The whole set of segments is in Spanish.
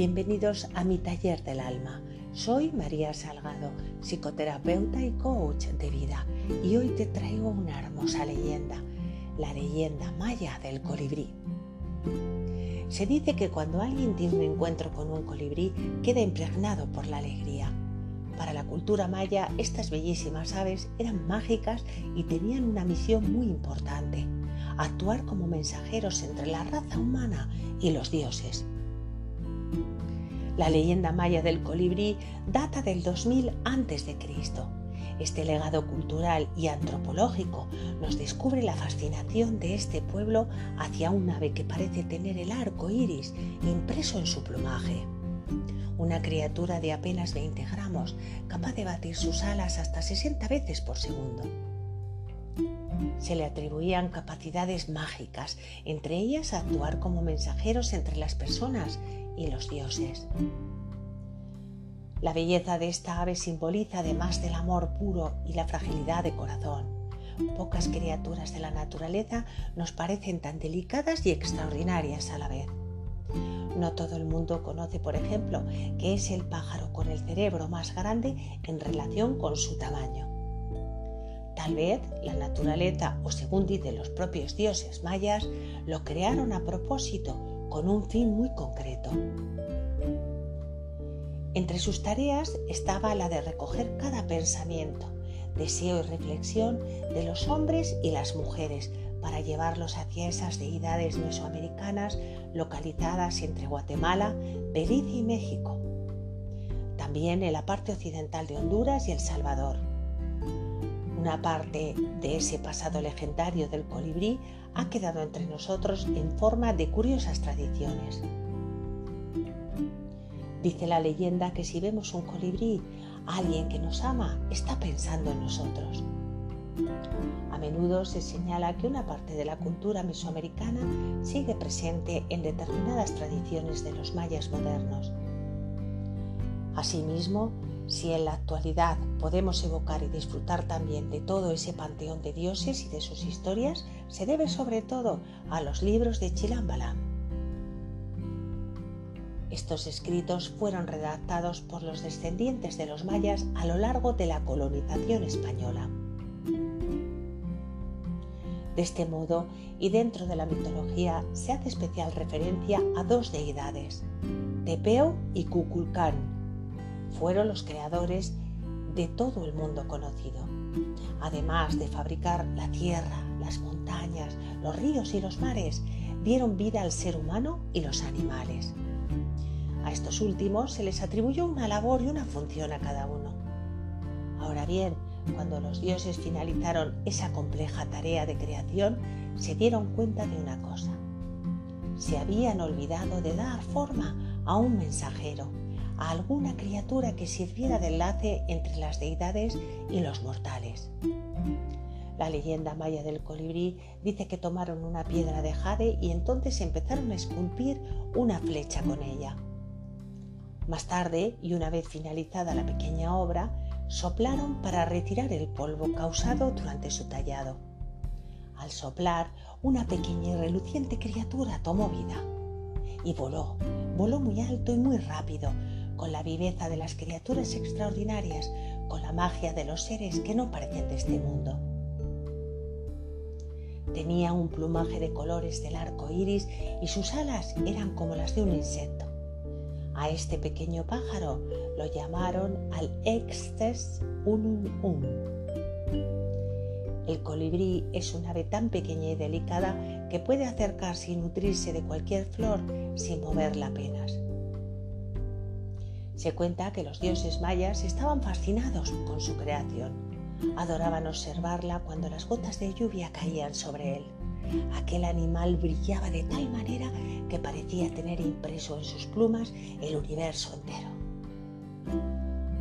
Bienvenidos a mi taller del alma. Soy María Salgado, psicoterapeuta y coach de vida, y hoy te traigo una hermosa leyenda, la leyenda maya del colibrí. Se dice que cuando alguien tiene un encuentro con un colibrí queda impregnado por la alegría. Para la cultura maya, estas bellísimas aves eran mágicas y tenían una misión muy importante, actuar como mensajeros entre la raza humana y los dioses. La leyenda maya del colibrí data del 2000 a.C. Este legado cultural y antropológico nos descubre la fascinación de este pueblo hacia un ave que parece tener el arco iris impreso en su plumaje. Una criatura de apenas 20 gramos, capaz de batir sus alas hasta 60 veces por segundo. Se le atribuían capacidades mágicas, entre ellas actuar como mensajeros entre las personas y los dioses. La belleza de esta ave simboliza además del amor puro y la fragilidad de corazón. Pocas criaturas de la naturaleza nos parecen tan delicadas y extraordinarias a la vez. No todo el mundo conoce, por ejemplo, que es el pájaro con el cerebro más grande en relación con su tamaño. Tal vez la naturaleza, o según dicen los propios dioses mayas, lo crearon a propósito con un fin muy concreto. Entre sus tareas estaba la de recoger cada pensamiento, deseo y reflexión de los hombres y las mujeres para llevarlos hacia esas deidades mesoamericanas localizadas entre Guatemala, Belice y México. También en la parte occidental de Honduras y El Salvador. Una parte de ese pasado legendario del colibrí ha quedado entre nosotros en forma de curiosas tradiciones. Dice la leyenda que si vemos un colibrí, alguien que nos ama está pensando en nosotros. A menudo se señala que una parte de la cultura mesoamericana sigue presente en determinadas tradiciones de los mayas modernos. Asimismo, si en la actualidad podemos evocar y disfrutar también de todo ese panteón de dioses y de sus historias, se debe sobre todo a los libros de Chilambalam. Estos escritos fueron redactados por los descendientes de los mayas a lo largo de la colonización española. De este modo, y dentro de la mitología, se hace especial referencia a dos deidades, Tepeo y Cuculcán, fueron los creadores de todo el mundo conocido. Además de fabricar la tierra, las montañas, los ríos y los mares, dieron vida al ser humano y los animales. A estos últimos se les atribuyó una labor y una función a cada uno. Ahora bien, cuando los dioses finalizaron esa compleja tarea de creación, se dieron cuenta de una cosa. Se habían olvidado de dar forma a un mensajero, alguna criatura que sirviera de enlace entre las deidades y los mortales. La leyenda maya del colibrí dice que tomaron una piedra de jade y entonces empezaron a esculpir una flecha con ella. Más tarde, y una vez finalizada la pequeña obra, soplaron para retirar el polvo causado durante su tallado. Al soplar, una pequeña y reluciente criatura tomó vida y voló, voló muy alto y muy rápido, con la viveza de las criaturas extraordinarias, con la magia de los seres que no parecen de este mundo. Tenía un plumaje de colores del arco iris y sus alas eran como las de un insecto. A este pequeño pájaro lo llamaron al Extes unum um. El colibrí es un ave tan pequeña y delicada que puede acercarse y nutrirse de cualquier flor sin moverla apenas. Se cuenta que los dioses mayas estaban fascinados con su creación. Adoraban observarla cuando las gotas de lluvia caían sobre él. Aquel animal brillaba de tal manera que parecía tener impreso en sus plumas el universo entero.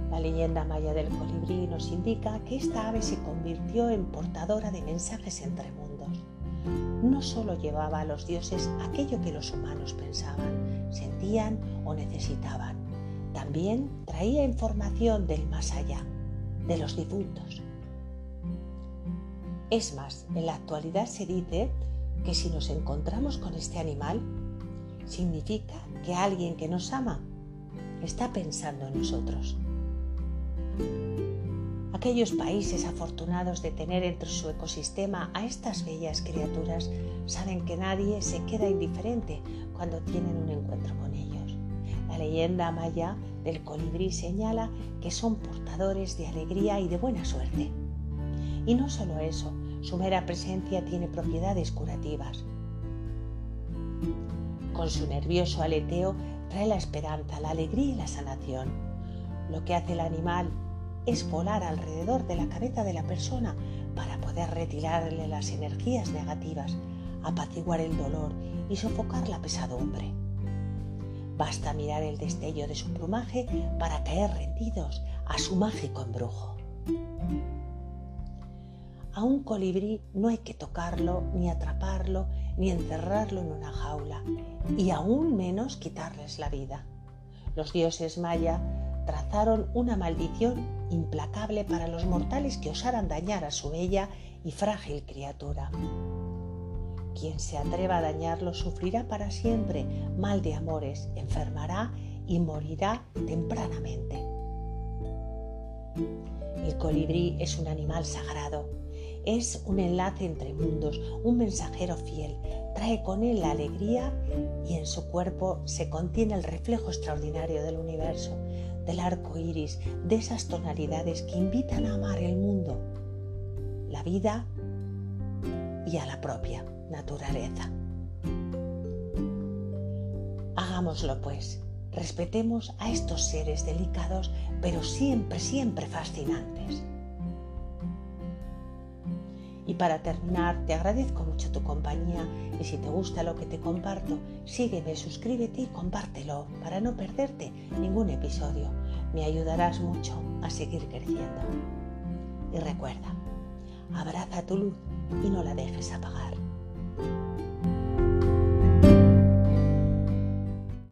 La leyenda maya del colibrí nos indica que esta ave se convirtió en portadora de mensajes entre mundos. No solo llevaba a los dioses aquello que los humanos pensaban, sentían o necesitaban, también traía información del más allá, de los difuntos. Es más, en la actualidad se dice que si nos encontramos con este animal, significa que alguien que nos ama está pensando en nosotros. Aquellos países afortunados de tener entre su ecosistema a estas bellas criaturas saben que nadie se queda indiferente cuando tienen un encuentro con ellos. La leyenda maya del colibrí señala que son portadores de alegría y de buena suerte. Y no solo eso, su mera presencia tiene propiedades curativas. Con su nervioso aleteo trae la esperanza, la alegría y la sanación. Lo que hace el animal es volar alrededor de la cabeza de la persona para poder retirarle las energías negativas, apaciguar el dolor y sofocar la pesadumbre. Basta mirar el destello de su plumaje para caer rendidos a su mágico embrujo. A un colibrí no hay que tocarlo, ni atraparlo, ni encerrarlo en una jaula, y aún menos quitarles la vida. Los dioses maya trazaron una maldición implacable para los mortales que osaran dañar a su bella y frágil criatura. Quien se atreva a dañarlo sufrirá para siempre. Mal de amores, enfermará y morirá tempranamente. El colibrí es un animal sagrado, es un enlace entre mundos, un mensajero fiel, trae con él la alegría y en su cuerpo se contiene el reflejo extraordinario del universo, del arco iris, de esas tonalidades que invitan a amar el mundo, la vida y a la propia naturaleza. Hagámoslo pues, respetemos a estos seres delicados, pero siempre, siempre fascinantes. Y para terminar, te agradezco mucho tu compañía y si te gusta lo que te comparto, sígueme, suscríbete y compártelo para no perderte ningún episodio. Me ayudarás mucho a seguir creciendo. Y recuerda, abraza tu luz y no la dejes apagar. thank you